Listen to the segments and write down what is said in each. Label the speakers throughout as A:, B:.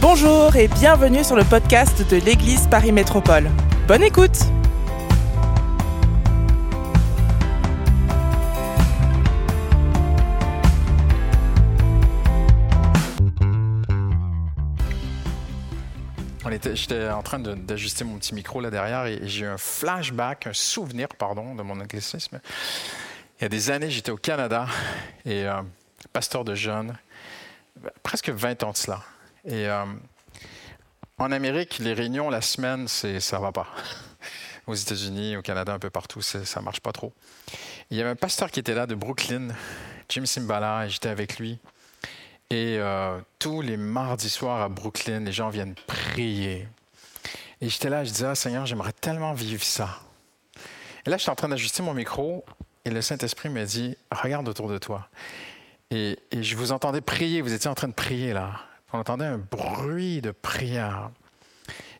A: Bonjour et bienvenue sur le podcast de l'Église Paris Métropole. Bonne écoute
B: J'étais en train d'ajuster mon petit micro là derrière et j'ai eu un flashback, un souvenir, pardon, de mon anglicisme. Il y a des années, j'étais au Canada et euh, pasteur de jeunes, presque 20 ans de cela. Et euh, en Amérique, les réunions la semaine, c'est ça va pas. Aux États-Unis, au Canada, un peu partout, ça marche pas trop. Il y avait un pasteur qui était là de Brooklyn, Jim Simbala, et j'étais avec lui. Et euh, tous les mardis soirs à Brooklyn, les gens viennent prier. Et j'étais là, je disais, ah, Seigneur, j'aimerais tellement vivre ça. Et là, j'étais en train d'ajuster mon micro et le Saint-Esprit m'a dit, regarde autour de toi. Et, je vous entendais prier, vous étiez en train de prier là. On entendait un bruit de prière.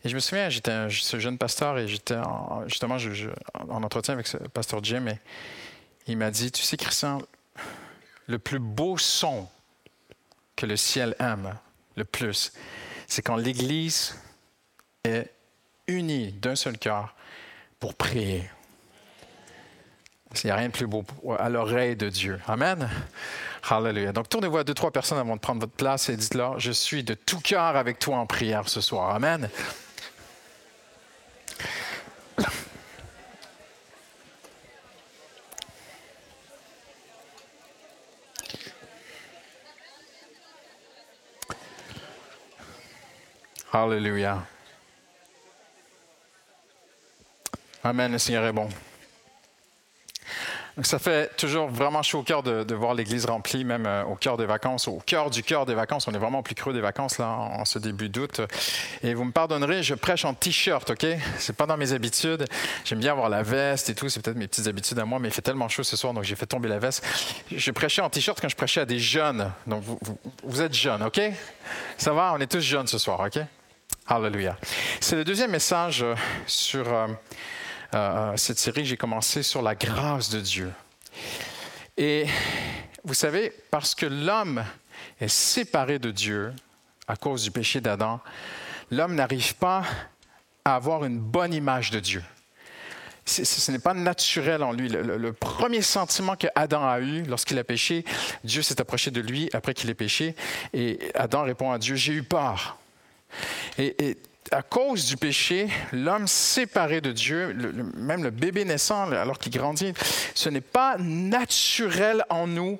B: Et je me souviens, j'étais ce jeune pasteur et j'étais justement en entretien avec ce pasteur Jim et il m'a dit, tu sais Christian, le plus beau son que le ciel aime le plus, c'est quand l'Église est unie d'un seul cœur pour prier. Il n'y a rien de plus beau à l'oreille de Dieu. Amen. Hallelujah. Donc, tournez-vous à deux, trois personnes avant de prendre votre place et dites-leur, je suis de tout cœur avec toi en prière ce soir. Amen. Hallelujah. Amen, le Seigneur est bon ça fait toujours vraiment chaud au cœur de, voir l'église remplie, même euh, au cœur des vacances, au cœur du cœur des vacances. On est vraiment plus creux des vacances là en, ce début d'août. Et vous me pardonnerez, je prêche en t-shirt, ok? C'est pas dans mes habitudes. J'aime bien avoir la veste et tout. C'est peut-être mes petites habitudes à moi, mais il fait tellement chaud ce soir, donc j'ai fait tomber la veste. Je prêchais en t-shirt quand je prêchais à des jeunes. Donc vous, êtes jeunes, ok? Ça va? On est tous jeunes ce soir, ok? Hallelujah. C'est le deuxième message euh, sur euh, euh, cette série, j'ai commencé sur la grâce de Dieu. Et vous savez, parce que l'homme est séparé de Dieu à cause du péché d'Adam, l'homme n'arrive pas à avoir une bonne image de Dieu. Ce n'est pas naturel en lui. Le, premier sentiment que Adam a eu lorsqu'il a péché, Dieu s'est approché de lui après qu'il ait péché, et Adam répond à Dieu, j'ai eu peur. Et à cause du péché, l'homme séparé de Dieu, même le bébé naissant alors qu'il grandit, ce n'est pas naturel en nous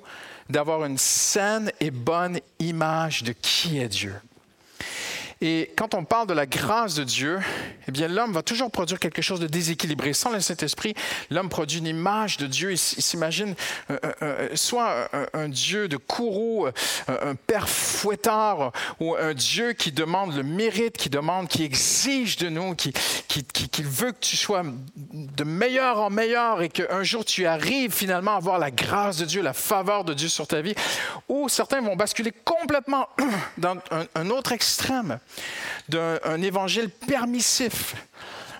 B: d'avoir une saine et bonne image de qui est Dieu. Et quand on parle de la grâce de Dieu, eh bien, l'homme va toujours produire quelque chose de déséquilibré. Sans le Saint-Esprit, l'homme produit une image de Dieu. Il s'imagine euh, euh, euh, soit un, Dieu de courroux, un père fouettard, ou un Dieu qui demande le mérite, qui demande, qui exige de nous, qui, qui, qui veut que tu sois de meilleur en meilleur et qu'un jour tu arrives finalement à voir la grâce de Dieu, la faveur de Dieu sur ta vie. Ou certains vont basculer complètement dans un autre extrême d'un évangile permissif.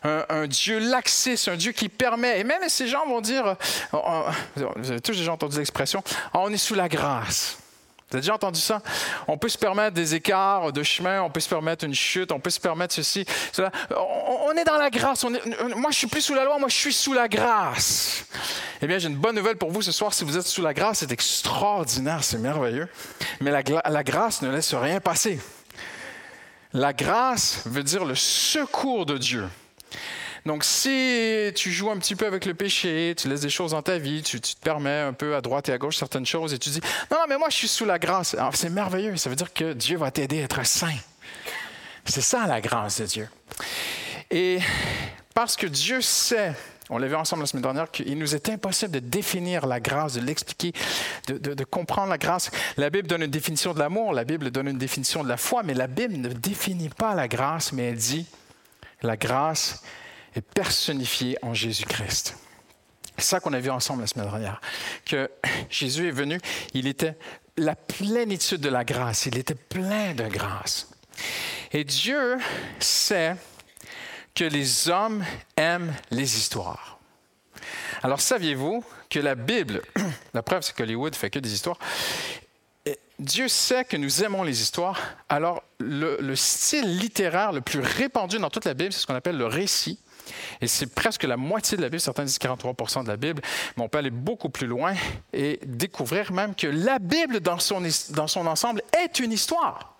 B: Un, Dieu laxiste, un Dieu qui permet. Et même ces gens vont dire, euh, euh, vous avez tous déjà entendu l'expression, ah, on est sous la grâce. Vous avez déjà entendu ça? On peut se permettre des écarts de chemin, on peut se permettre une chute, on peut se permettre ceci, cela. On, est dans la grâce. On moi, je suis plus sous la loi, moi, je suis sous la grâce. Eh bien, j'ai une bonne nouvelle pour vous ce soir. Si vous êtes sous la grâce, c'est extraordinaire, c'est merveilleux. Mais la grâce ne laisse rien passer. La grâce veut dire le secours de Dieu. Donc, si tu joues un petit peu avec le péché, tu laisses des choses dans ta vie, tu, te permets un peu à droite et à gauche certaines choses et tu dis Non, mais moi, je suis sous la grâce. c'est merveilleux. Ça veut dire que Dieu va t'aider à être saint. C'est ça la grâce de Dieu. Et parce que Dieu sait on l'a vu ensemble la semaine dernière qu'il nous est impossible de définir la grâce, de l'expliquer, de, comprendre la grâce. La Bible donne une définition de l'amour, la Bible donne une définition de la foi, mais la Bible ne définit pas la grâce, mais elle dit la grâce est personnifiée en Jésus-Christ. C'est ça qu'on a vu ensemble la semaine dernière, que Jésus est venu, il était la plénitude de la grâce, il était plein de grâce. Et Dieu sait que les hommes aiment les histoires. Alors, saviez-vous que la Bible, la preuve c'est qu'Hollywood fait que des histoires, Dieu sait que nous aimons les histoires, alors le, le style littéraire le plus répandu dans toute la Bible, c'est ce qu'on appelle le récit. Et c'est presque la moitié de la Bible, certains disent 43% de la Bible, mais on peut aller beaucoup plus loin et découvrir même que la Bible dans son, dans son ensemble est une histoire.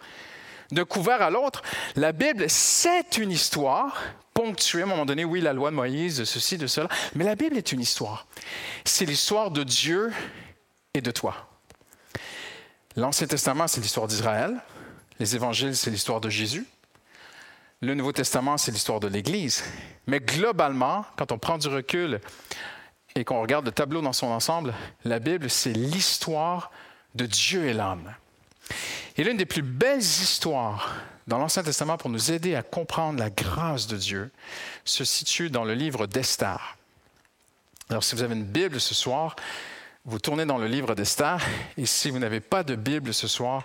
B: De couvert à l'autre, la Bible, c'est une histoire ponctuée à un moment donné, oui, la loi de Moïse, de ceci, de cela, mais la Bible est une histoire. C'est l'histoire de Dieu et de toi. L'Ancien Testament, c'est l'histoire d'Israël. Les évangiles, c'est l'histoire de Jésus. Le Nouveau Testament, c'est l'histoire de l'Église. Mais globalement, quand on prend du recul et qu'on regarde le tableau dans son ensemble, la Bible, c'est l'histoire de Dieu et l'homme. Et l'une des plus belles histoires dans l'Ancien Testament pour nous aider à comprendre la grâce de Dieu se situe dans le livre d'Esther. Alors, si vous avez une Bible ce soir, vous tournez dans le livre d'Esther, et si vous n'avez pas de Bible ce soir,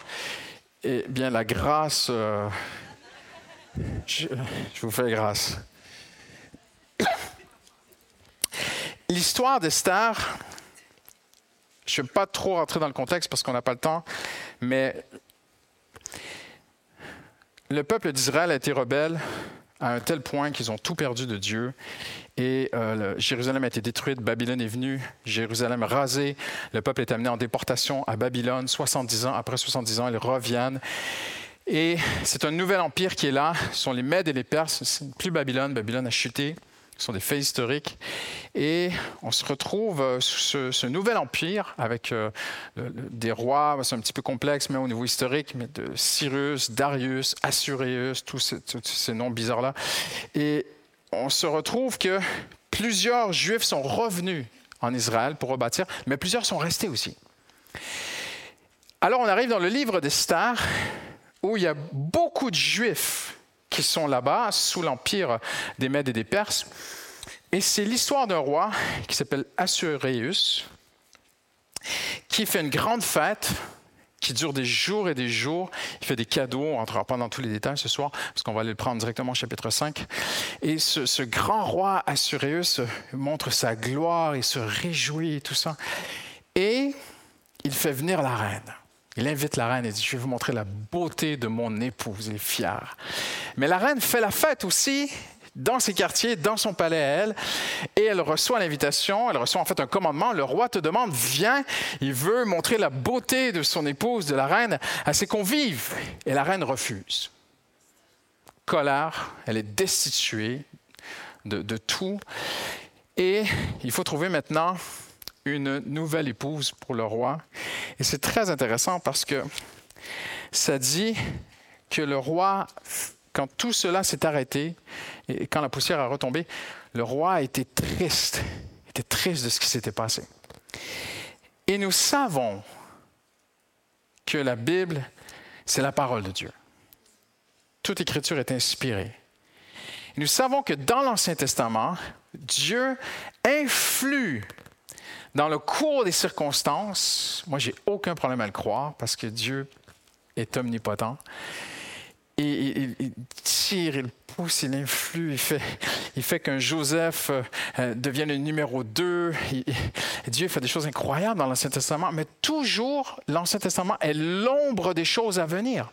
B: eh bien, la grâce euh, je, vous fais grâce. L'histoire d'Esther, je ne vais pas trop rentrer dans le contexte parce qu'on n'a pas le temps, mais le peuple d'Israël a été rebelle à un tel point qu'ils ont tout perdu de Dieu. Et euh, Jérusalem a été détruite, Babylone est venue, Jérusalem rasée, le peuple est amené en déportation à Babylone, 70 ans, après 70 ans, ils reviennent. Et c'est un nouvel empire qui est là. Ce sont les Mèdes et les Perses. Plus Babylone. Babylone a chuté. Ce sont des faits historiques. Et on se retrouve euh, sous ce, nouvel empire avec euh, des rois, c'est un petit peu complexe, mais au niveau historique, mais de Cyrus, Darius, Assuréus, tous ces, tous ces noms bizarres-là. Et on se retrouve que plusieurs Juifs sont revenus en Israël pour rebâtir, mais plusieurs sont restés aussi. Alors on arrive dans le livre des stars où il y a beaucoup de Juifs qui sont là-bas, sous l'empire des Mèdes et des Perses. Et c'est l'histoire d'un roi qui s'appelle Assuréus, qui fait une grande fête qui dure des jours et des jours. Il fait des cadeaux, on ne rentrera pas dans tous les détails ce soir, parce qu'on va aller le prendre directement au chapitre 5. Et ce, grand roi Assuréus montre sa gloire, il se réjouit et tout ça. Et il fait venir la reine. Il invite la reine et dit, je vais vous montrer la beauté de mon épouse. Il est fier. Mais la reine fait la fête aussi dans ses quartiers, dans son palais à elle, et elle reçoit l'invitation, elle reçoit en fait un commandement. Le roi te demande, viens, il veut montrer la beauté de son épouse, de la reine, à ses convives. Et la reine refuse. Colère, elle est destituée de, de tout. Et il faut trouver maintenant une nouvelle épouse pour le roi. Et c'est très intéressant parce que ça dit que le roi, quand tout cela s'est arrêté et quand la poussière a retombé, le roi était triste, était triste de ce qui s'était passé. Et nous savons que la Bible, c'est la parole de Dieu. Toute écriture est inspirée. nous savons que dans l'Ancien Testament, Dieu influe dans le cours des circonstances, moi, j'ai aucun problème à le croire parce que Dieu est omnipotent. Il, tire, il pousse, il influe, il fait, il fait qu'un Joseph euh, devienne le numéro 2. Dieu fait des choses incroyables dans l'Ancien Testament, mais toujours, l'Ancien Testament est l'ombre des choses à venir,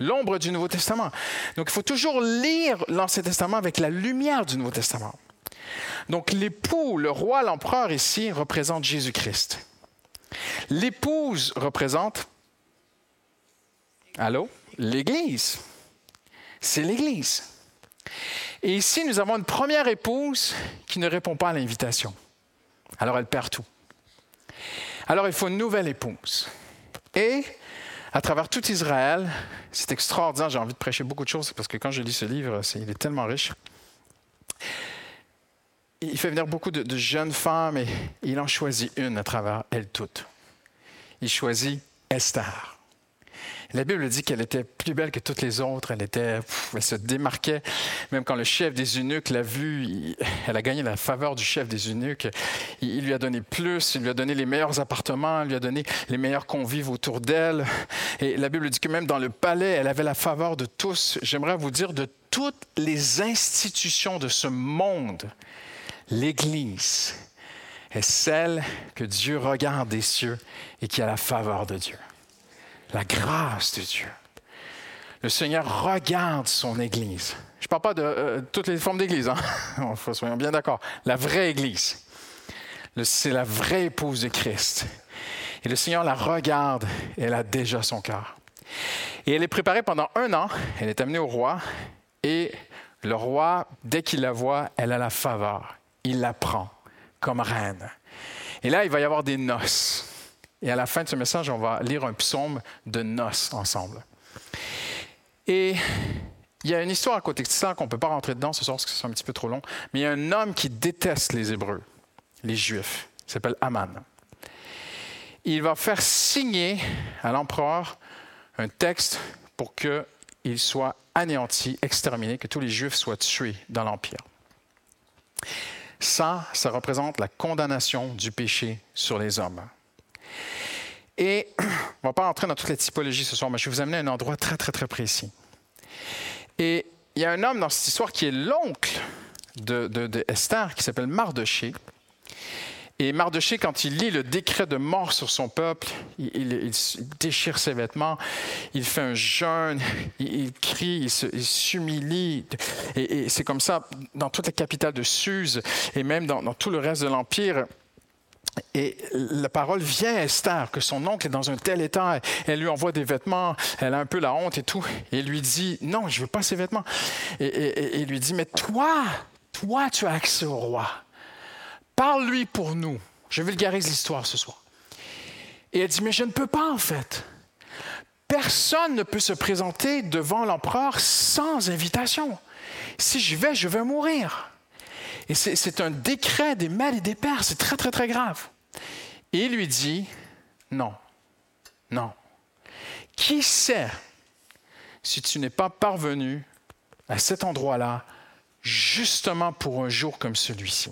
B: l'ombre du Nouveau Testament. Donc, il faut toujours lire l'Ancien Testament avec la lumière du Nouveau Testament. Donc l'époux, le roi, l'empereur ici, représente Jésus-Christ. L'épouse représente, allô, l'Église. C'est l'Église. Et ici, nous avons une première épouse qui ne répond pas à l'invitation. Alors elle perd tout. Alors il faut une nouvelle épouse. Et à travers tout Israël, c'est extraordinaire, j'ai envie de prêcher beaucoup de choses parce que quand je lis ce livre, il est tellement riche il fait venir beaucoup de, jeunes femmes et il en choisit une à travers elles toutes. Il choisit Esther. La Bible dit qu'elle était plus belle que toutes les autres. Elle, était, elle se démarquait. Même quand le chef des eunuques l'a vue, elle a gagné la faveur du chef des eunuques. Il, il, lui a donné plus, il lui a donné les meilleurs appartements, il lui a donné les meilleurs convives autour d'elle. Et la Bible dit que même dans le palais, elle avait la faveur de tous. J'aimerais vous dire de toutes les institutions de ce monde l'Église est celle que Dieu regarde des cieux et qui a la faveur de Dieu. la grâce de Dieu. Le Seigneur regarde son Église. Je ne parle pas de euh, toutes les formes d'Église, hein? soyons bien d'accord. La vraie Église. C'est la vraie épouse de Christ. Et le Seigneur la regarde et elle a déjà son cœur. Et elle est préparée pendant un an. Elle est amenée au roi. Et le roi, dès qu'il la voit, elle a la faveur. Il la prend comme reine. Et là, il va y avoir des noces. Et à la fin de ce message, on va lire un psaume de noces ensemble. Et il y a une histoire à côté de ça qu'on ne peut pas rentrer dedans ce soir parce que c'est un petit peu trop long. Mais il y a un homme qui déteste les Hébreux, les Juifs. Il s'appelle Aman. Il va faire signer à l'empereur un texte pour qu'il soit anéanti, exterminé, que tous les Juifs soient tués dans l'Empire. Ça, ça représente la condamnation du péché sur les hommes. Et on ne va pas entrer dans toute la typologie ce soir, mais je vais vous amener à un endroit très, très, très précis. Et il y a un homme dans cette histoire qui est l'oncle de, qui s'appelle Mardoché. Et Mardoché, quand il lit le décret de mort sur son peuple, il, déchire ses vêtements, il fait un jeûne, il, crie, il s'humilie. Et, c'est comme ça dans toute la capitale de Suse et même dans, tout le reste de l'Empire. Et la parole vient à Esther, que son oncle est dans un tel état, elle lui envoie des vêtements, elle a un peu la honte et tout, et lui dit, non, je ne veux pas ces vêtements. Et, il lui dit, mais toi, toi, tu as accès au roi. Parle-lui pour nous. Je vulgarise l'histoire ce soir. Et elle dit, mais je ne peux pas en fait. Personne ne peut se présenter devant l'empereur sans invitation. Si je vais, je vais mourir. Et c'est un décret des mères et des pères, c'est très, très, très grave. Et il lui dit, non, non. Qui sait si tu n'es pas parvenu à cet endroit-là justement pour un jour comme celui-ci?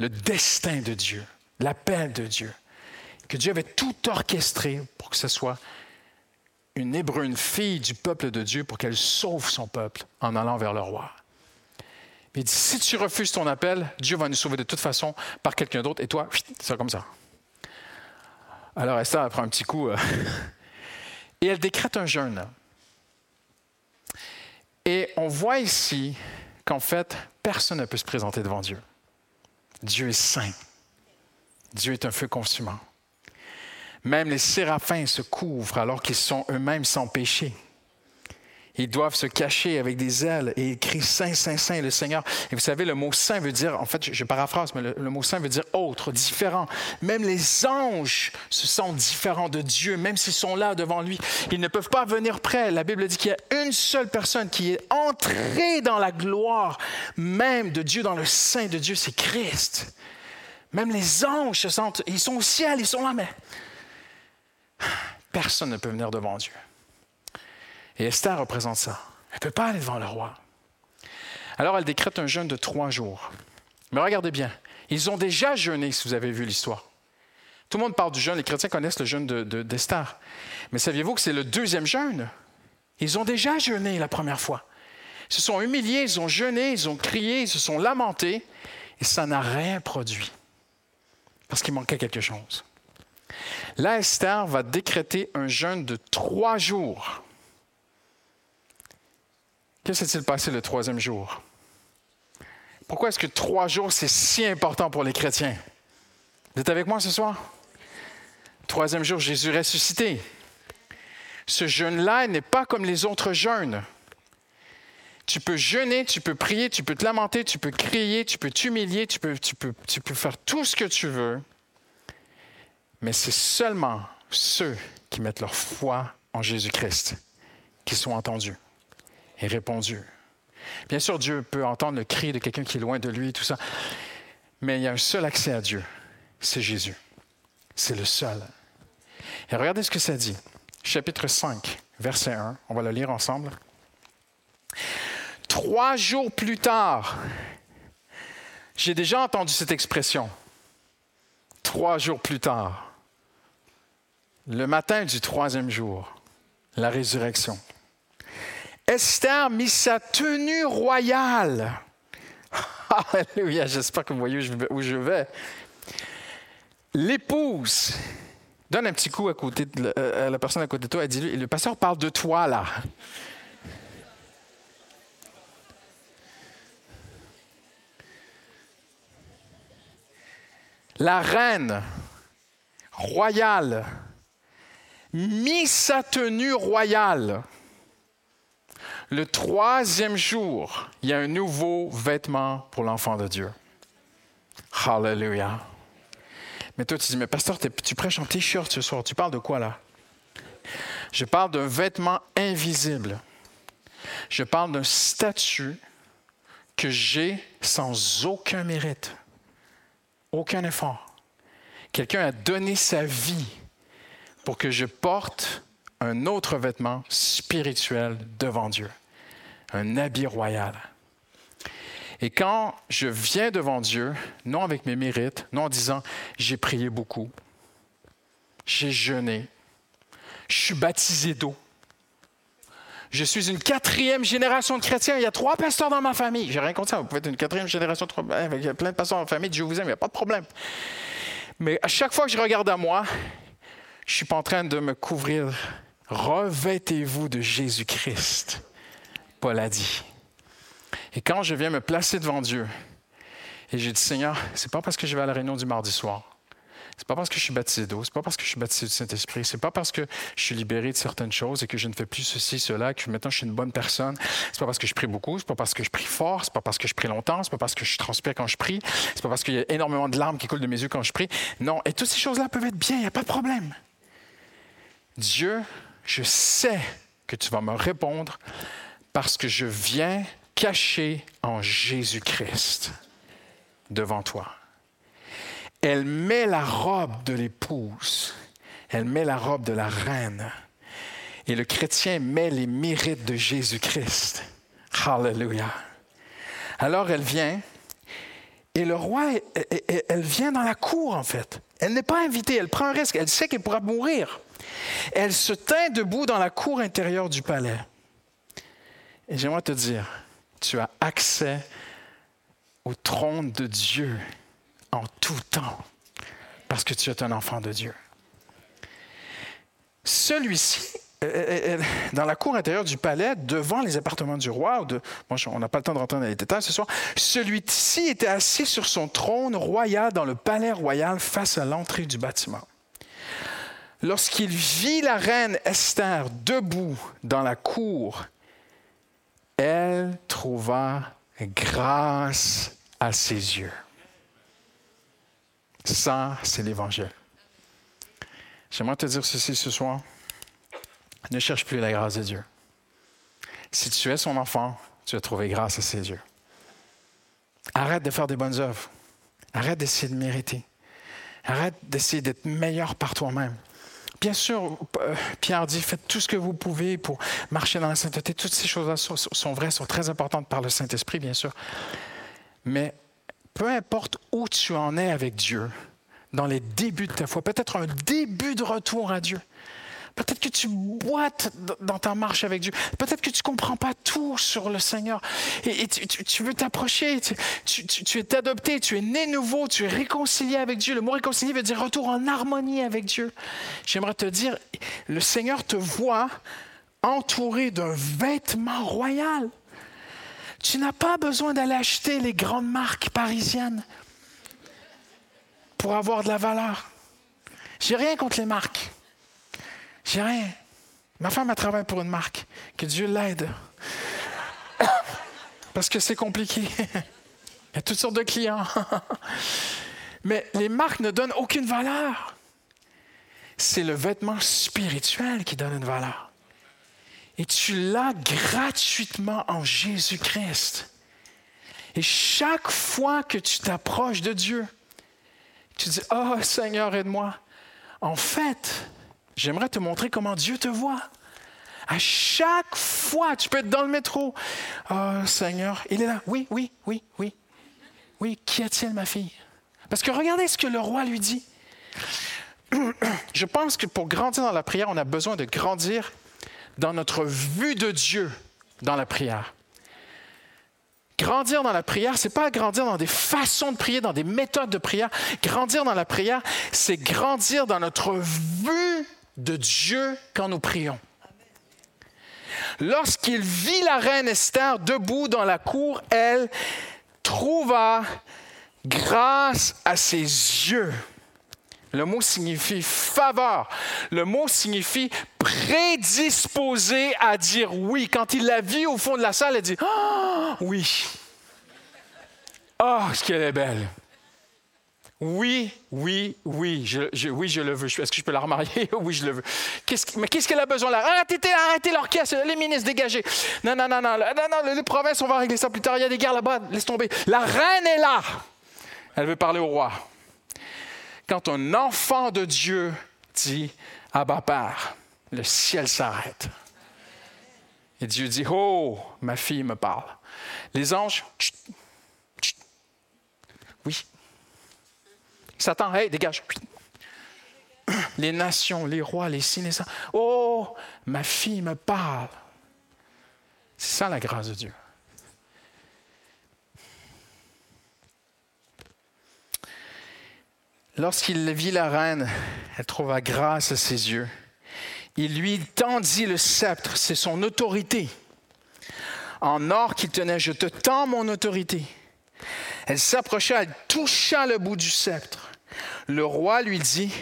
B: Le destin de Dieu, l'appel de Dieu, que Dieu avait tout orchestré pour que ce soit une Hébreu, une fille du peuple de Dieu, pour qu'elle sauve son peuple en allant vers le roi. Il dit, si tu refuses ton appel, Dieu va nous sauver de toute façon par quelqu'un d'autre, et toi, c'est comme ça. Alors Esther prend un petit coup, euh, et elle décrète un jeûne. Et on voit ici qu'en fait, personne ne peut se présenter devant Dieu. Dieu est saint. Dieu est un feu consumant. Même les séraphins se couvrent alors qu'ils sont eux-mêmes sans péché. Ils doivent se cacher avec des ailes et ils crient Saint, Saint, Saint, le Seigneur. Et vous savez, le mot Saint veut dire, en fait, je paraphrase, mais le, mot Saint veut dire autre, différent. Même les anges se sentent différents de Dieu, même s'ils sont là devant lui. Ils ne peuvent pas venir près. La Bible dit qu'il y a une seule personne qui est entrée dans la gloire même de Dieu, dans le Saint de Dieu, c'est Christ. Même les anges se sentent, ils sont au ciel, ils sont là, mais personne ne peut venir devant Dieu. Et Esther représente ça. Elle ne peut pas aller devant le roi. Alors elle décrète un jeûne de trois jours. Mais regardez bien, ils ont déjà jeûné, si vous avez vu l'histoire. Tout le monde parle du jeûne, les chrétiens connaissent le jeûne d'Esther. De, Mais saviez-vous que c'est le deuxième jeûne? Ils ont déjà jeûné la première fois. Ils se sont humiliés, ils ont jeûné, ils ont crié, ils se sont lamentés, et ça n'a rien produit. Parce qu'il manquait quelque chose. Là, Esther va décréter un jeûne de trois jours. Que s'est-il passé le troisième jour? Pourquoi est-ce que trois jours, c'est si important pour les chrétiens? Vous êtes avec moi ce soir? Troisième jour, Jésus ressuscité. Ce jeûne-là n'est pas comme les autres jeûnes. Tu peux jeûner, tu peux prier, tu peux te lamenter, tu peux crier, tu peux t'humilier, tu peux, tu, peux, tu peux faire tout ce que tu veux. Mais c'est seulement ceux qui mettent leur foi en Jésus-Christ qui sont entendus et répondu. Bien sûr, Dieu peut entendre le cri de quelqu'un qui est loin de lui, tout ça. Mais il y a un seul accès à Dieu, c'est Jésus. C'est le seul. Et regardez ce que ça dit. Chapitre 5, verset 1. On va le lire ensemble. Trois jours plus tard, j'ai déjà entendu cette expression. Trois jours plus tard. Le matin du troisième jour, la résurrection. Esther mit sa tenue royale. Alléluia, j'espère que vous voyez où je vais. L'épouse Donne un petit coup à, de la, à la personne à côté de toi et dis-lui, le pasteur parle de toi là. La reine royale mit sa tenue royale. Le troisième jour, il y a un nouveau vêtement pour l'enfant de Dieu. Hallelujah. Mais toi, tu dis, mais pasteur, tu prêches en t-shirt ce soir. Tu parles de quoi là? Je parle d'un vêtement invisible. Je parle d'un statut que j'ai sans aucun mérite, aucun effort. Quelqu'un a donné sa vie pour que je porte un autre vêtement spirituel devant Dieu, un habit royal. Et quand je viens devant Dieu, non avec mes mérites, non en disant j'ai prié beaucoup, j'ai jeûné, je suis baptisé d'eau, je suis une quatrième génération de chrétiens. Il y a trois pasteurs dans ma famille. J'ai rien contre ça. Vous pouvez être une quatrième génération de avec plein de pasteurs dans ma famille. Dieu vous aime, il n'y a pas de problème. Mais à chaque fois que je regarde à moi, je ne suis pas en train de me couvrir. Revêtez-vous de Jésus-Christ. Paul a dit. Et quand je viens me placer devant Dieu, et j'ai dit, Seigneur, c'est pas parce que je vais à la réunion du mardi soir, c'est pas parce que je suis baptisé d'eau, c'est pas parce que je suis baptisé du Saint-Esprit, c'est pas parce que je suis libéré de certaines choses et que je ne fais plus ceci, cela, que maintenant je suis une bonne personne. C'est pas parce que je prie beaucoup, c'est pas parce que je prie fort, c'est pas parce que je prie longtemps, c'est pas parce que je transpire quand je prie, c'est pas parce qu'il y a énormément de larmes qui coulent de mes yeux quand je prie. Non, et toutes ces choses-là peuvent être bien, il n'y a pas de problème. Dieu, je sais que tu vas me répondre parce que je viens caché en Jésus-Christ devant toi. Elle met la robe de l'épouse, elle met la robe de la reine. Et le chrétien met les mérites de Jésus-Christ. Hallelujah. Alors elle vient, et le roi, elle vient dans la cour en fait. Elle n'est pas invitée, elle prend un risque, elle sait qu'elle pourra mourir. Elle se tint debout dans la cour intérieure du palais. Et j'aimerais te dire, tu as accès au trône de Dieu en tout temps parce que tu es un enfant de Dieu. Celui-ci, euh, euh, euh, dans la cour intérieure du palais, devant les appartements du roi, de, on n'a pas le temps de rentrer dans les détails ce soir, celui-ci était assis sur son trône royal dans le palais royal face à l'entrée du bâtiment. Lorsqu'il vit la reine Esther debout dans la cour elle trouva grâce à ses yeux. Ça, c'est l'Évangile. J'aimerais te dire ceci ce soir. Ne cherche plus la grâce de Dieu. Si tu es son enfant, tu vas trouver grâce à ses yeux. Arrête de faire des bonnes œuvres. Arrête d'essayer de mériter. Arrête d'essayer d'être meilleur par toi-même. Bien sûr, euh, Pierre dit, faites tout ce que vous pouvez pour marcher dans la sainteté. Toutes ces choses-là sont, vraies, sont très importantes par le Saint-Esprit, bien sûr. Mais peu importe où tu en es avec Dieu, dans les débuts de ta foi, peut-être un début de retour à Dieu, Peut-être que tu boites dans ta marche avec Dieu. Peut-être que tu ne comprends pas tout sur le Seigneur. Et, tu, veux t'approcher. Tu, es adopté, tu es né nouveau, tu es réconcilié avec Dieu. Le mot réconcilié veut dire retour en harmonie avec Dieu. J'aimerais te dire, le Seigneur te voit entouré d'un vêtement royal. Tu n'as pas besoin d'aller acheter les grandes marques parisiennes pour avoir de la valeur. J'ai rien contre les marques. J'ai rien. Ma femme a travaillé pour une marque. Que Dieu l'aide. Parce que c'est compliqué. Il y a toutes sortes de clients. Mais les marques ne donnent aucune valeur. C'est le vêtement spirituel qui donne une valeur. Et tu l'as gratuitement en Jésus-Christ. Et chaque fois que tu t'approches de Dieu, tu dis, oh Seigneur, aide-moi. En fait, J'aimerais te montrer comment Dieu te voit. À chaque fois, tu peux être dans le métro. Oh Seigneur, il est là. Oui, oui, oui, oui. Oui, qu'y a-t-il, ma fille? Parce que regardez ce que le roi lui dit. Je pense que pour grandir dans la prière, on a besoin de grandir dans notre vue de Dieu dans la prière. Grandir dans la prière, c'est pas grandir dans des façons de prier, dans des méthodes de prière. Grandir dans la prière, c'est grandir dans notre vue de Dieu quand nous prions. Lorsqu'il vit la reine Esther debout dans la cour, elle trouva grâce à ses yeux. Le mot signifie faveur. Le mot signifie prédisposé à dire oui. Quand il la vit au fond de la salle, elle dit Ah, oui. Ah, ce qu'elle est belle. Oui, oui, oui, je, oui, je le veux. Est-ce que je peux la remarier? oui, je le veux. mais qu'est-ce qu'elle a besoin là? Arrêtez, arrêtez l'orchestre, les ministres dégagés. Non, non, non, non, non, non, les provinces, on va régler ça plus tard. Il y a des guerres là-bas, laisse tomber. La reine est là. Elle veut parler au roi. Quand un enfant de Dieu dit Abba Père, le ciel s'arrête. Et Dieu dit Oh, ma fille me parle. Les anges, oui. Satan, hey, dégage. Les nations, les rois, les signes. Oh, ma fille me parle. C'est ça la grâce de Dieu. Lorsqu'il vit la reine, elle trouva grâce à ses yeux. Il lui tendit le sceptre, c'est son autorité. En or qu'il tenait, je te tends mon autorité. Elle s'approcha, elle toucha le bout du sceptre. Le roi lui dit,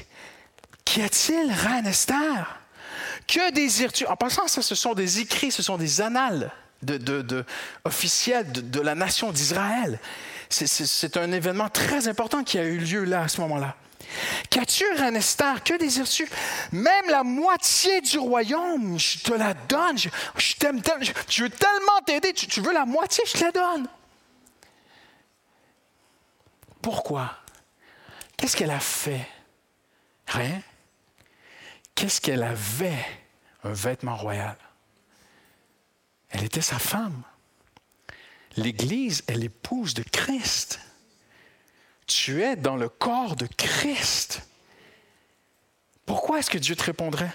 B: Qu'y a-t-il, reine Esther? Que désires-tu? En passant, ça, ce sont des écrits, ce sont des annales de, officiels de la nation d'Israël. C'est un événement très important qui a eu lieu là, à ce moment-là. Qu'as-tu, Esther? Que désires-tu? Même la moitié du royaume, je te la donne. Je, t'aime je, veux tellement t'aider. Tu veux la moitié, je te la donne. Pourquoi? Qu'est-ce qu'elle a fait? Rien. Qu'est-ce qu'elle avait? Un vêtement royal. Elle était sa femme. L'Église est l'épouse de Christ. Tu es dans le corps de Christ. Pourquoi est-ce que Dieu te répondrait?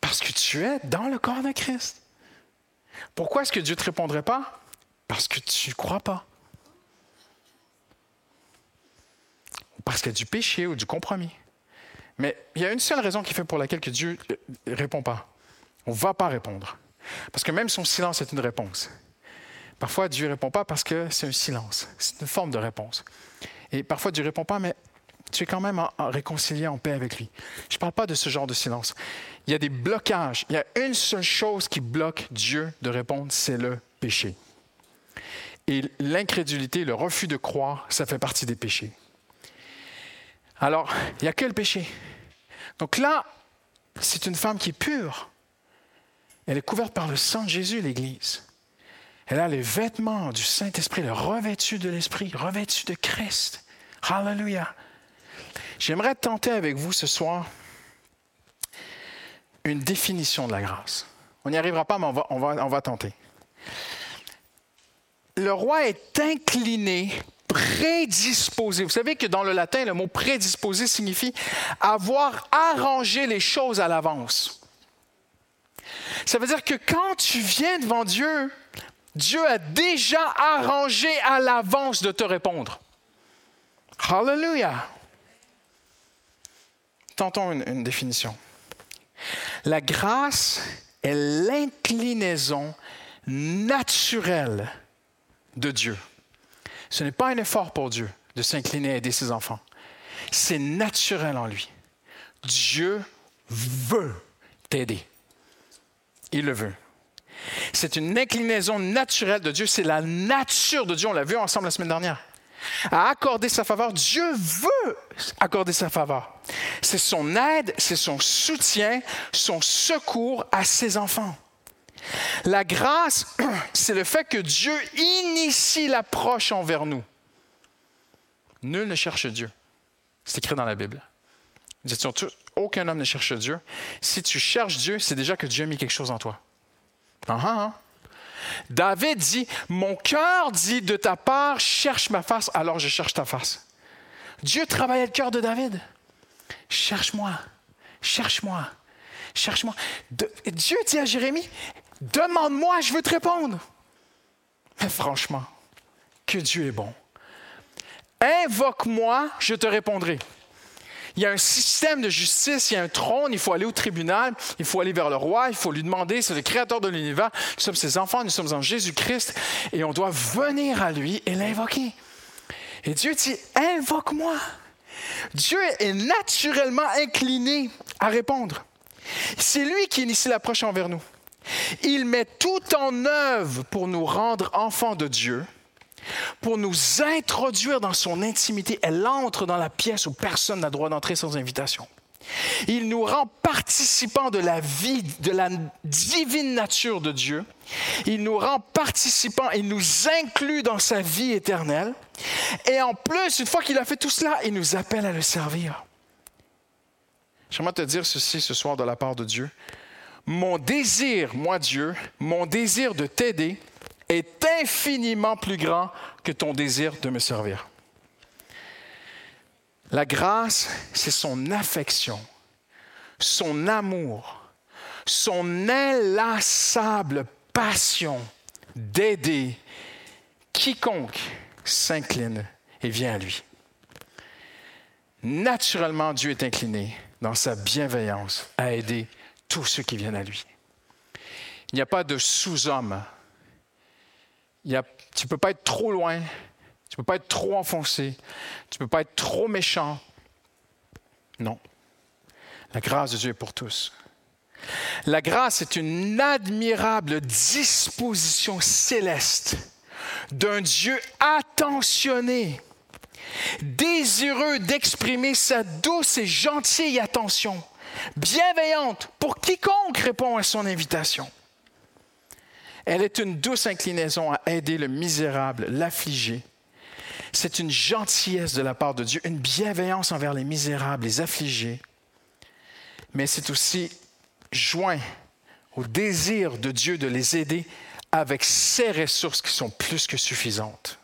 B: Parce que tu es dans le corps de Christ. Pourquoi est-ce que Dieu ne te répondrait pas? Parce que tu ne crois pas. Parce qu'il y a du péché ou du compromis. Mais il y a une seule raison qui fait pour laquelle que Dieu ne répond pas. On ne va pas répondre. Parce que même son silence est une réponse. Parfois, Dieu ne répond pas parce que c'est un silence. C'est une forme de réponse. Et parfois, Dieu ne répond pas, mais tu es quand même réconcilié en paix avec lui. Je ne parle pas de ce genre de silence. Il y a des blocages. Il y a une seule chose qui bloque Dieu de répondre, c'est le péché. Et l'incrédulité, le refus de croire, ça fait partie des péchés. Alors, il n'y a que le péché? Donc là, c'est une femme qui est pure. Elle est couverte par le sang de Jésus, l'Église. Elle a les vêtements du Saint-Esprit, le revêtu de l'Esprit, revêtu de Christ. Hallelujah. J'aimerais tenter avec vous ce soir une définition de la grâce. On n'y arrivera pas, mais on va, on, va, on va tenter. Le roi est incliné, prédisposé. Vous savez que dans le latin, le mot prédisposé signifie avoir arrangé les choses à l'avance. Ça veut dire que quand tu viens devant Dieu, Dieu a déjà arrangé à l'avance de te répondre. Hallelujah. Tentons une, une définition. La grâce est l'inclinaison naturelle de Dieu. Ce n'est pas un effort pour Dieu de s'incliner à aider ses enfants. C'est naturel en lui. Dieu veut t'aider. Il le veut. C'est une inclinaison naturelle de Dieu. C'est la nature de Dieu. On l'a vu ensemble la semaine dernière. À accorder sa faveur, Dieu veut accorder sa faveur. C'est son aide, c'est son soutien, son secours à ses enfants. La grâce, c'est le fait que Dieu initie l'approche envers nous. Nul ne cherche Dieu. C'est écrit dans la Bible. Dit aucun homme ne cherche Dieu. Si tu cherches Dieu, c'est déjà que Dieu a mis quelque chose en toi. Ah, ah, ah. David dit, mon cœur dit de ta part, cherche ma face, alors je cherche ta face. Dieu travaillait le cœur de David. Cherche-moi, cherche-moi, cherche-moi. Dieu dit à Jérémie, demande-moi, je veux te répondre. Mais franchement, que Dieu est bon. Invoque-moi, je te répondrai. Il y a un système de justice, il y a un trône, il faut aller au tribunal, il faut aller vers le roi, il faut lui demander, c'est le créateur de l'univers, nous sommes ses enfants, nous sommes en Jésus-Christ, et on doit venir à lui et l'invoquer. Et Dieu dit, invoque-moi. Dieu est naturellement incliné à répondre. C'est lui qui initie l'approche envers nous. Il met tout en œuvre pour nous rendre enfants de Dieu, pour nous introduire dans son intimité. Elle entre dans la pièce où personne n'a droit d'entrer sans invitation. Il nous rend participants de la vie, de la divine nature de Dieu. Il nous rend participants et nous inclut dans sa vie éternelle. Et en plus, une fois qu'il a fait tout cela, il nous appelle à le servir. J'aimerais te dire ceci ce soir de la part de Dieu. Mon désir, moi Dieu, mon désir de t'aider est infiniment plus grand que ton désir de me servir. La grâce, c'est son affection, son amour, son inlassable passion d'aider quiconque s'incline et vient à lui. Naturellement, Dieu est incliné dans sa bienveillance à aider tous ceux qui viennent à lui. Il n'y a pas de sous-homme. tu ne peux pas être trop loin, tu ne peux pas être trop enfoncé, tu ne peux pas être trop méchant. Non. La grâce de Dieu est pour tous. La grâce est une admirable disposition céleste d'un Dieu attentionné, désireux d'exprimer sa douce et gentille attention, bienveillante pour quiconque répond à son invitation. Elle est une douce inclinaison à aider le misérable, l'affligé. C'est une gentillesse de la part de Dieu, une bienveillance envers les misérables, les affligés. Mais c'est aussi joint au désir de Dieu de les aider avec ses ressources qui sont plus que suffisantes.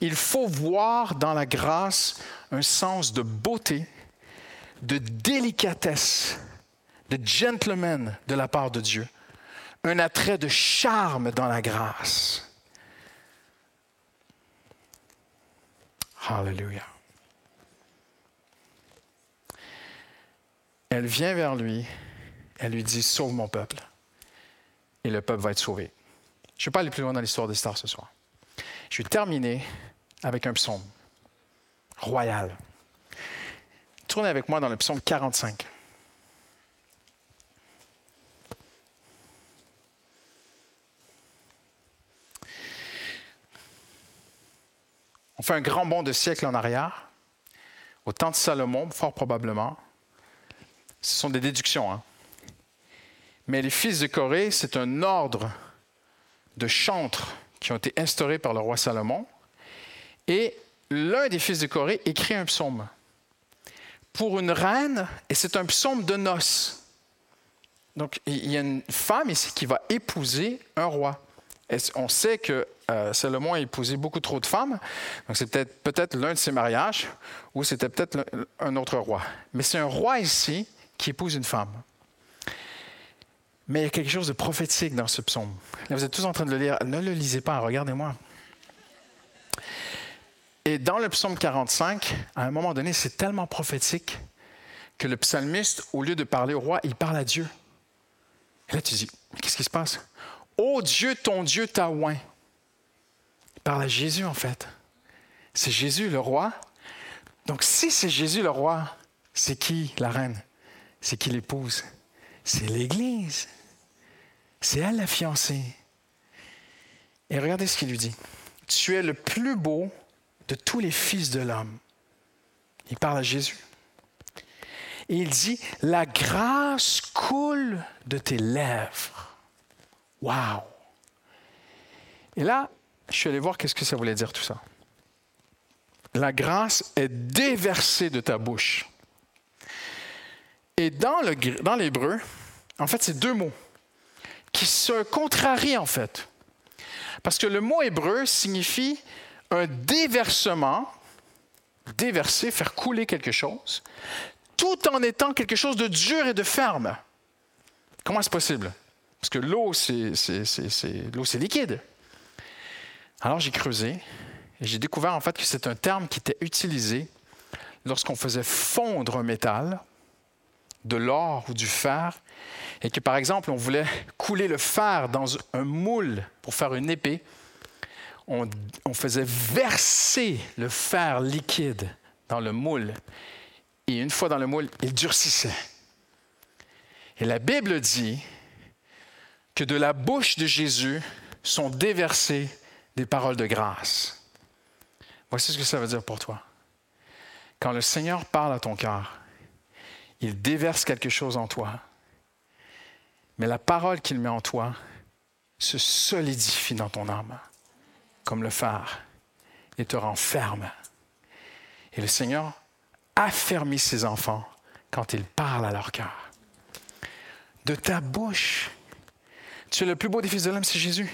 B: Il faut voir dans la grâce un sens de beauté, de délicatesse, de gentleman de la part de Dieu, un attrait de charme dans la grâce. Hallelujah. Elle vient vers lui, elle lui dit, sauve mon peuple et le peuple va être sauvé. Je ne vais pas aller plus loin dans l'histoire des stars ce soir. Je vais terminer avec un psaume royal. Tournez avec moi dans le psaume 45. On fait un grand bond de siècle en arrière, au temps de Salomon, fort probablement. Ce sont des déductions. Hein? Mais les fils de Corée, c'est un ordre de chantres qui ont été instaurés par le roi Salomon. Et l'un des fils de Corée écrit un psaume pour une reine, et c'est un psaume de noces. Donc, il y a une femme ici qui va épouser un roi. on sait que euh, Salomon a épousé beaucoup trop de femmes, donc c'est peut-être peut l'un de ses mariages, ou c'était peut-être un autre roi. Mais c'est un roi ici qui épouse une femme. Mais il y a quelque chose de prophétique dans ce psaume. Là, vous êtes tous en train de le lire. Ne le lisez pas, regardez-moi. Et dans le psaume 45, à un moment donné, c'est tellement prophétique que le psalmiste, au lieu de parler au roi, il parle à Dieu. Et là, tu dis, qu'est-ce qui se passe? Ô oh Dieu, ton Dieu t'a oint. Il parle à Jésus, en fait. C'est Jésus, le roi. Donc, si c'est Jésus, le roi, c'est qui la reine? C'est qui l'épouse? C'est l'Église. C'est elle la fiancée. Et regardez ce qu'il lui dit. Tu es le plus beau de tous les fils de l'homme. Il parle à Jésus. Et il dit, la grâce coule de tes lèvres. Wow! Et là, je suis allé voir qu'est-ce que ça voulait dire tout ça. La grâce est déversée de ta bouche. Et dans l'hébreu, en fait, c'est deux mots qui se contrarient en fait. Parce que le mot hébreu signifie un déversement, déverser, faire couler quelque chose, tout en étant quelque chose de dur et de ferme. Comment est-ce possible? Parce que l'eau, c'est, l'eau, c'est liquide. Alors j'ai creusé et j'ai découvert en fait que c'est un terme qui était utilisé lorsqu'on faisait fondre un métal, de l'or ou du fer, et que par exemple on voulait couler le fer dans un moule pour faire une épée, on, faisait verser le fer liquide dans le moule. Et une fois dans le moule, il durcissait. Et la Bible dit que de la bouche de Jésus sont déversées des paroles de grâce. Voici ce que ça veut dire pour toi. Quand le Seigneur parle à ton cœur, il déverse quelque chose en toi, mais la parole qu'il met en toi se solidifie dans ton âme, comme le phare, et te rend ferme. Et le Seigneur affermit ses enfants quand il parle à leur cœur. De ta bouche, tu es le plus beau des fils de l'homme, c'est Jésus.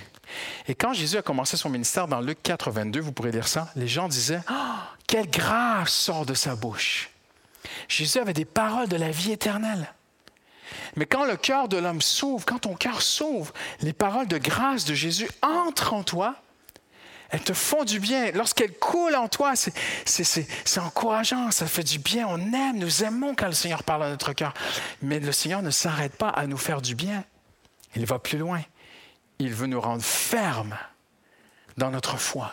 B: Et quand Jésus a commencé son ministère dans Luc 4, 22, vous pourrez lire ça, les gens disaient oh, Quelle grâce sort de sa bouche Jésus avait des paroles de la vie éternelle. Mais quand le cœur de l'homme s'ouvre, quand ton cœur s'ouvre, les paroles de grâce de Jésus entrent en toi, elles te font du bien. Lorsqu'elles coulent en toi, c'est encourageant, ça fait du bien. On aime, nous aimons quand le Seigneur parle à notre cœur. Mais le Seigneur ne s'arrête pas à nous faire du bien. Il va plus loin il veut nous rendre fermes dans notre foi.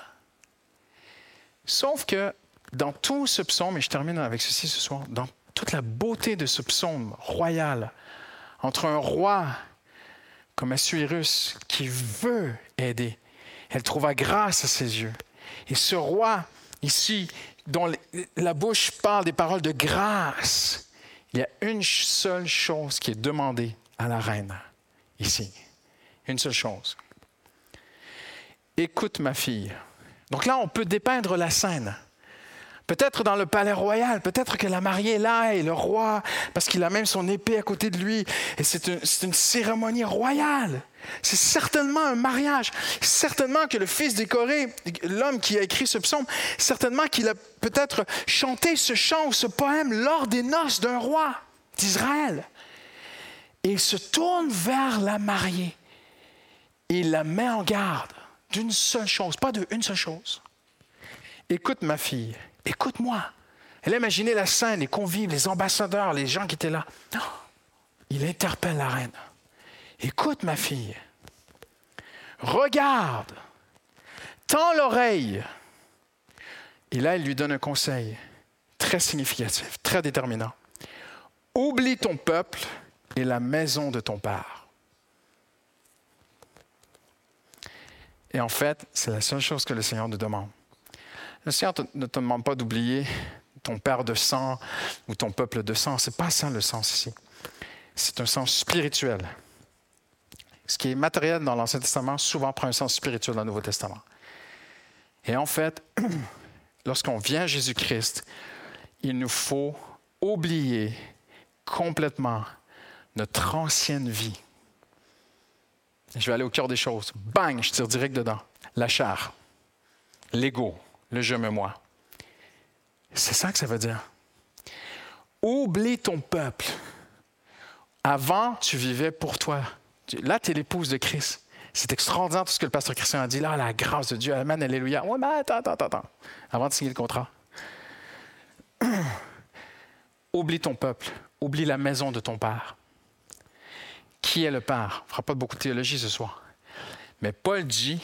B: Sauf que dans tout ce psaume, et je termine avec ceci ce soir, dans toute la beauté de ce psaume royal, entre un roi comme Assuérus qui veut aider, elle trouva grâce à ses yeux. Et ce roi ici, dont la bouche parle des paroles de grâce, il y a une seule chose qui est demandée à la reine ici une seule chose. Écoute ma fille. Donc là, on peut dépeindre la scène. Peut-être dans le palais royal, peut-être que la mariée est là et le roi, parce qu'il a même son épée à côté de lui, et c'est une, cérémonie royale. C'est certainement un mariage. Certainement que le fils décoré, l'homme qui a écrit ce psaume, certainement qu'il a peut-être chanté ce chant ou ce poème lors des noces d'un roi d'Israël. Et il se tourne vers la mariée il la met en garde d'une seule chose, pas d'une seule chose. Écoute ma fille, écoute-moi. Elle imaginait la scène, les convives, les ambassadeurs, les gens qui étaient là. il interpelle la reine. Écoute ma fille, regarde, tends l'oreille. Et là, il lui donne un conseil très significatif, très déterminant. Oublie ton peuple et la maison de ton père. Et en fait, c'est la seule chose que le Seigneur nous demande. Le Seigneur ne te demande pas d'oublier ton père de sang ou ton peuple de sang. Ce n'est pas ça le sens ici. C'est un sens spirituel. Ce qui est matériel dans l'Ancien Testament souvent prend un sens spirituel dans le Nouveau Testament. Et en fait, lorsqu'on vient à Jésus-Christ, il nous faut oublier complètement notre ancienne vie je vais aller au cœur des choses. Bang, je tire direct dedans. La chair, l'ego, le je me moi. C'est ça que ça veut dire. Oublie ton peuple. Avant, tu vivais pour toi. Là, tu es l'épouse de Christ. C'est extraordinaire tout ce que le pasteur Christian a dit. Là, la grâce de Dieu. Amen, alléluia. Ouais, mais attends, attends, attends. Avant de signer le contrat. Oublie ton peuple. Oublie la maison de ton père qui est le Père? On ne fera pas beaucoup de théologie ce soir. Mais Paul dit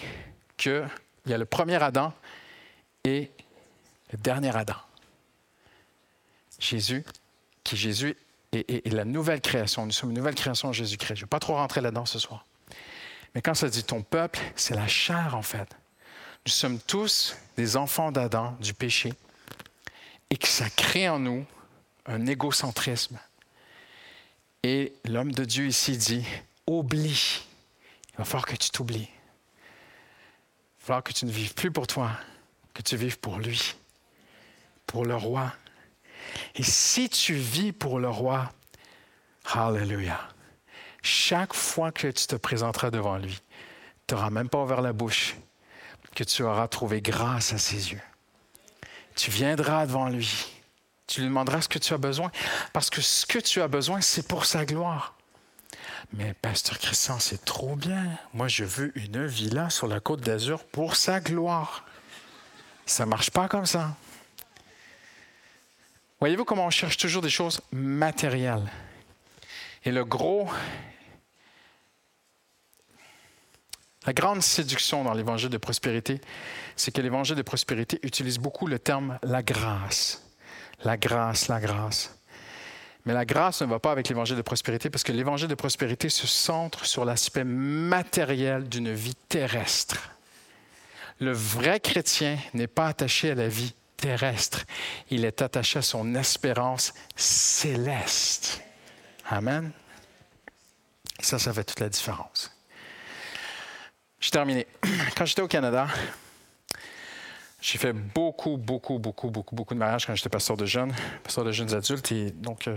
B: qu'il y a le premier Adam et le dernier Adam. Jésus, qui Jésus est, la nouvelle création. Nous sommes une nouvelle création en Jésus-Christ. Je ne vais pas trop rentrer là-dedans ce soir. Mais quand ça dit ton peuple, c'est la chair en fait. Nous sommes tous des enfants d'Adam, du péché, et que ça crée en nous un égocentrisme, et l'homme de Dieu ici dit, oublie. Il va falloir que tu t'oublies. Il va falloir que tu ne vives plus pour toi, que tu vives pour lui, pour le roi. Et si tu vis pour le roi, Hallelujah, chaque fois que tu te présenteras devant lui, tu n'auras même pas ouvert la bouche, que tu auras trouvé grâce à ses yeux. Tu viendras devant lui tu lui demanderas ce que tu as besoin, parce que ce que tu as besoin, c'est pour sa gloire. Mais Pasteur Christian, c'est trop bien. Moi, je veux une villa sur la côte d'Azur pour sa gloire. Ça ne marche pas comme ça. Voyez-vous comment on cherche toujours des choses matérielles? Et le gros, la grande séduction dans l'évangile de prospérité, c'est que l'évangile de prospérité utilise beaucoup le terme la grâce. La grâce, la grâce. Mais la grâce ne va pas avec l'évangile de prospérité parce que l'évangile de prospérité se centre sur l'aspect matériel d'une vie terrestre. Le vrai chrétien n'est pas attaché à la vie terrestre, il est attaché à son espérance céleste. Amen. Ça, ça fait toute la différence. J'ai terminé. Quand j'étais au Canada, j'ai fait beaucoup, beaucoup, beaucoup, beaucoup, beaucoup de mariages quand j'étais pasteur de jeunes, pasteur de jeunes adultes. Et donc, euh.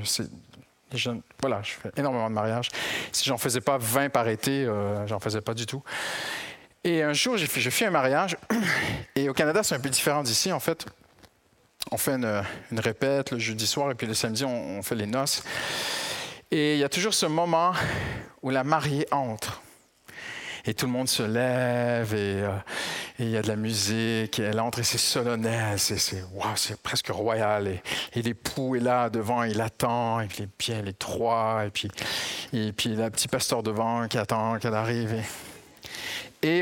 B: Voilà, je fais énormément de mariages. Si j'en faisais pas 20 par été, euh, j'en faisais pas du tout. Et un jour, j'ai fait, fait un mariage. Et au Canada, c'est un peu différent d'ici, en fait. On fait une, répète le jeudi soir et puis le samedi, on, fait les noces. Et il y a toujours ce moment où la mariée entre et tout le monde se lève euh, et il y a de la musique, et elle entre et c'est solennel, c'est, c'est presque royal. Et, l'époux est là devant, il attend, et puis bien les trois, et puis, et puis le petit pasteur devant qui attend qu'elle arrive. Et,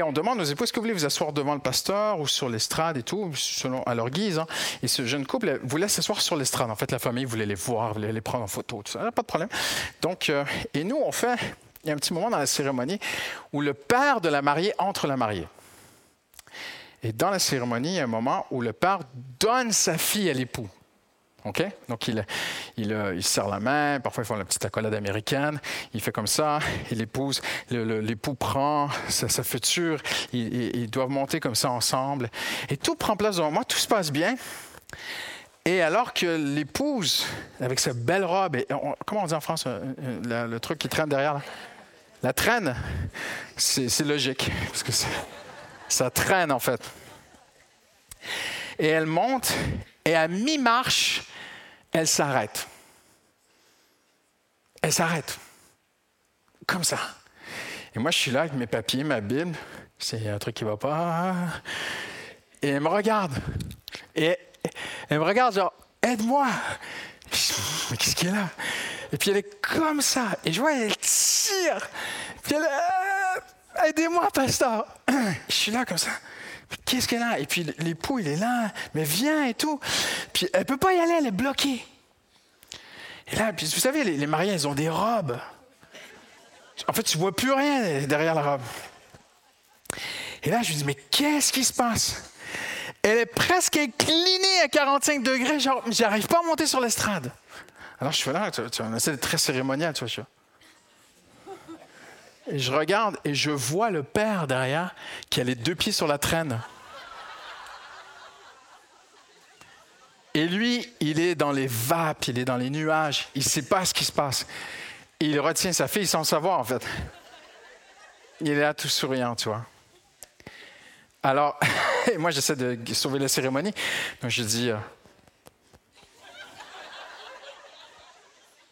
B: on demande aux époux, est-ce que vous voulez vous asseoir devant le pasteur ou sur l'estrade et tout, selon à leur guise. Hein? Et ce jeune couple voulait s'asseoir sur l'estrade. En fait, la famille voulait les voir, voulait les prendre en photo, tout ça. Pas de problème. Donc, euh, et nous, on fait il y a un petit moment dans la cérémonie où le père de la mariée entre la mariée. Et dans la cérémonie, il y a un moment où le père donne sa fille à l'époux. OK? Donc, il, il, euh, serre la main, parfois ils font la petite accolade américaine, il fait comme ça, l'épouse, l'époux prend sa, future, ils, doivent monter comme ça ensemble. Et tout prend place devant moi, tout se passe bien. Et alors que l'épouse, avec sa belle robe, comment on dit en France, euh, euh, le, truc qui traîne derrière, là? La traîne, c'est logique, parce que ça traîne en fait. Et elle monte, et à mi-marche, elle s'arrête. Elle s'arrête. Comme ça. Et moi, je suis là avec mes papiers, ma Bible. C'est un truc qui va pas. Et elle me regarde. Et elle me regarde, genre, aide-moi. Mais qu'est-ce qu'il a là? Et puis elle est comme ça. Et je vois, elle tire. Puis elle, euh, aidez-moi, pasteur. Je suis là comme ça. Qu'est-ce qu'elle a? Et puis l'époux, il est là. Mais viens et tout. Puis elle peut pas y aller, elle est bloquée. Et là, puis vous savez, les, mariés, ils ont des robes. En fait, tu vois plus rien derrière la robe. Et là, je lui dis, mais qu'est-ce qui se passe? Elle est presque inclinée à 45 degrés, genre, j'arrive pas à monter sur l'estrade. Alors je fais là, tu, tu, on essaie d'être très cérémonial, tu vois. Je regarde et je vois le père derrière qui a les deux pieds sur la traîne. Et lui, il est dans les vapes, il est dans les nuages, il ne sait pas ce qui se passe. il retient sa fille sans savoir, en fait. Il est là tout souriant, tu vois. Alors, moi, j'essaie de sauver la cérémonie. Donc, je dis, euh,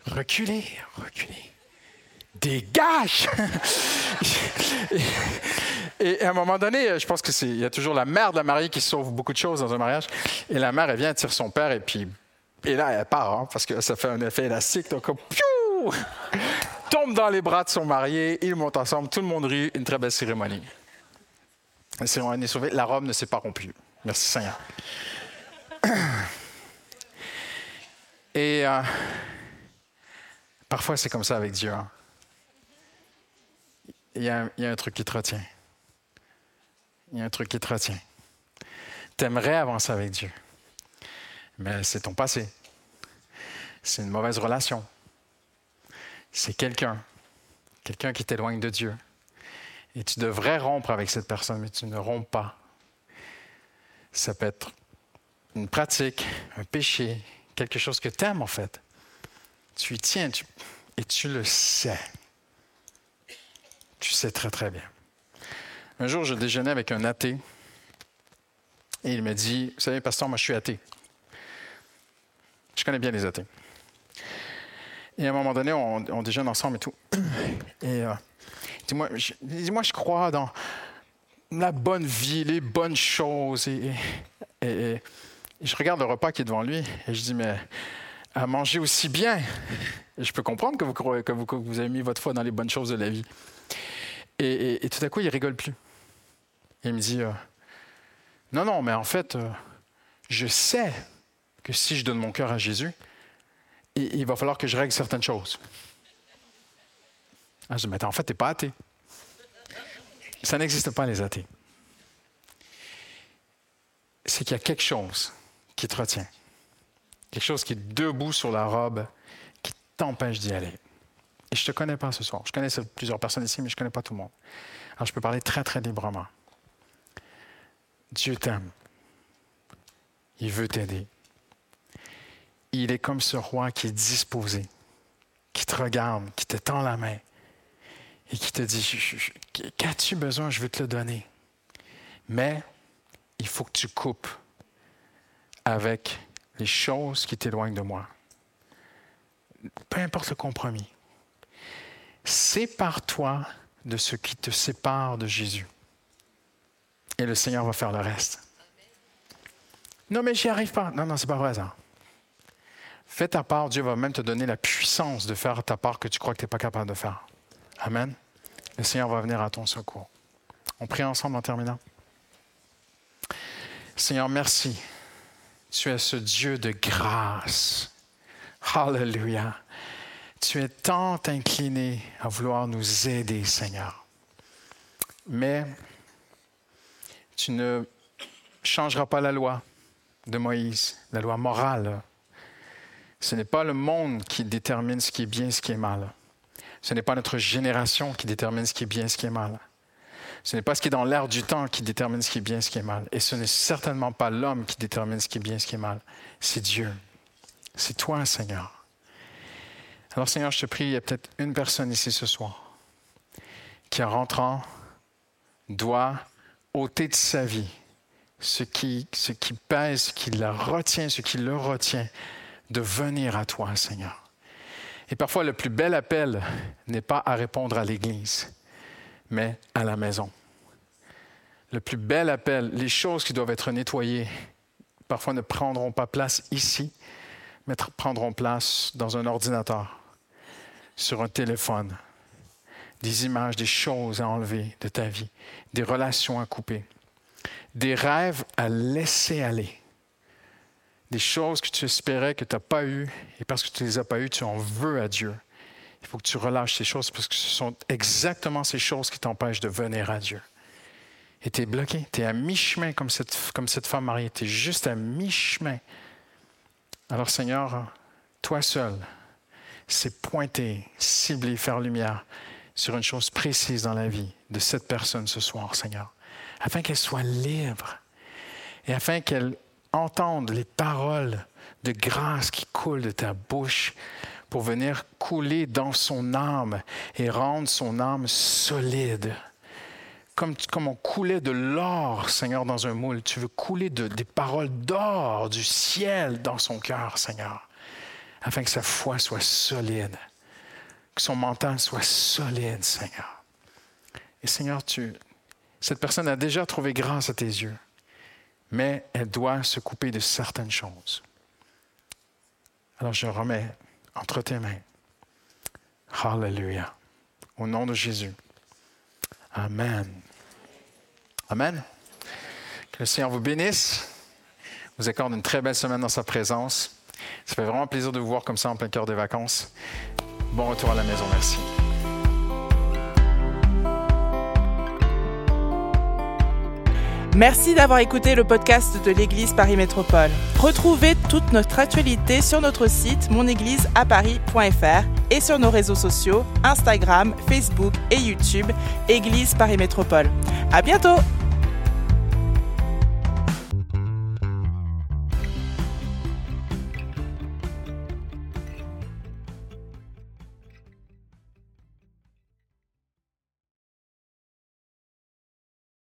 B: reculez, reculez. Dégage! et, à un moment donné, je pense qu'il y a toujours la mère de la mariée qui sauve beaucoup de choses dans un mariage. Et la mère, elle vient, tire son père, et puis, et là, elle part, hein, parce que ça fait un effet élastique. Donc, piou! tombe dans les bras de son marié, ils montent ensemble, tout le monde rit, une très belle cérémonie. La cérémonie est sauvée, la robe ne s'est pas rompue. Merci Seigneur. Et euh, Parfois, c'est comme ça avec Dieu. Hein. Il, y a, un truc qui te retient. Il y a un truc qui te retient. Tu aimerais avancer avec Dieu, mais c'est ton passé. C'est une mauvaise relation. C'est quelqu'un, quelqu'un qui t'éloigne de Dieu. Et tu devrais rompre avec cette personne, mais tu ne romps pas. Ça peut être une pratique, un péché, quelque chose que tu aimes en fait. Tu y tiens et tu le sais. Tu sais très, très bien. Un jour, je déjeunais avec un athée et il me dit Vous savez, pasteur, moi, je suis athée. Je connais bien les athées. Et à un moment donné, on, déjeune ensemble et tout. Et euh, dis-moi, dis-moi, je crois dans la bonne vie, les bonnes choses. Et, je regarde le repas qui est devant lui et je dis, mais à manger aussi bien. Je peux comprendre que vous, que que vous avez mis votre foi dans les bonnes choses de la vie. Et, tout à coup, il rigole plus. Il me dit, euh, non, non, mais en fait, euh, je sais que si je donne mon cœur à Jésus, il, va falloir que je règle certaines choses. Ah, je dis, mais en fait, tu n'es pas athée. Ça n'existe pas, les athées. C'est qu'il y a quelque chose qui te retient. Quelque chose qui est debout sur la robe, qui t'empêche d'y aller. Et je ne te connais pas ce soir. Je connais plusieurs personnes ici, mais je ne connais pas tout le monde. Alors je peux parler très, très librement. Dieu t'aime. Il veut t'aider. Il est comme ce roi qui est disposé, qui te regarde, qui te tend la main et qui te dit, qu'as-tu besoin, je veux te le donner. Mais il faut que tu coupes avec les choses qui t'éloignent de moi. Peu importe le compromis. Sépare-toi de ce qui te sépare de Jésus. Et le Seigneur va faire le reste. Non, mais j'y arrive pas. Non, non, c'est pas vrai ça. Fais ta part, Dieu va même te donner la puissance de faire ta part que tu crois que tu n'es pas capable de faire. Amen. Le Seigneur va venir à ton secours. On prie ensemble en terminant. Seigneur, merci. Tu es ce Dieu de grâce. Hallelujah. Tu es tant incliné à vouloir nous aider, Seigneur. Mais tu ne changeras pas la loi de Moïse, la loi morale. Ce n'est pas le monde qui détermine ce qui est bien ce qui est mal. Ce n'est pas notre génération qui détermine ce qui est bien ce qui est mal. Ce n'est pas ce qui est dans l'air du temps qui détermine ce qui est bien ce qui est mal. Et ce n'est certainement pas l'homme qui détermine ce qui est bien ce qui est mal. C'est Dieu. C'est toi, Seigneur. Alors, Seigneur, je te prie, il y a peut-être une personne ici ce soir qui, en rentrant, doit ôter de sa vie ce qui, ce qui pèse, ce qui la retient, ce qui le retient, de venir à toi, Seigneur. Et parfois, le plus bel appel n'est pas à répondre à l'Église, mais à la maison. Le plus bel appel, les choses qui doivent être nettoyées, parfois ne prendront pas place ici, mais prendront place dans un ordinateur, sur un téléphone, des images, des choses à enlever de ta vie, des relations à couper, des rêves à laisser aller, des choses que tu espérais que tu n'as pas eues, et parce que tu ne les as pas eues, tu en veux à Dieu. Il faut que tu relâches ces choses parce que ce sont exactement ces choses qui t'empêchent de venir à Dieu. Et tu es bloqué, tu es à mi-chemin comme cette, comme cette femme mariée, tu es juste à mi-chemin. Alors Seigneur, toi seul, c'est pointer, cibler, faire lumière sur une chose précise dans la vie de cette personne ce soir, Seigneur, afin qu'elle soit libre et afin qu'elle entende les paroles de grâce qui coulent de ta bouche pour venir couler dans son âme et rendre son âme solide. Comme, comme on coulait de l'or, Seigneur, dans un moule, tu veux couler des paroles d'or du ciel dans son cœur, Seigneur, afin que sa foi soit solide que son mental soit solide, Seigneur. Et Seigneur, tu, cette personne a déjà trouvé grâce à tes yeux, mais elle doit se couper de certaines choses. Alors je remets entre tes mains. Hallelujah. Au nom de Jésus. Amen. Amen. Que le Seigneur vous bénisse, vous accorde une très belle semaine dans sa présence. Ça fait vraiment plaisir de vous voir comme ça en plein cœur des vacances. Bon retour à la maison, merci.
A: Merci d'avoir écouté le podcast de l'Église Paris Métropole. Retrouvez toute notre actualité sur notre site monégliseaparis.fr et sur nos réseaux sociaux Instagram, Facebook et YouTube Église Paris Métropole. À bientôt!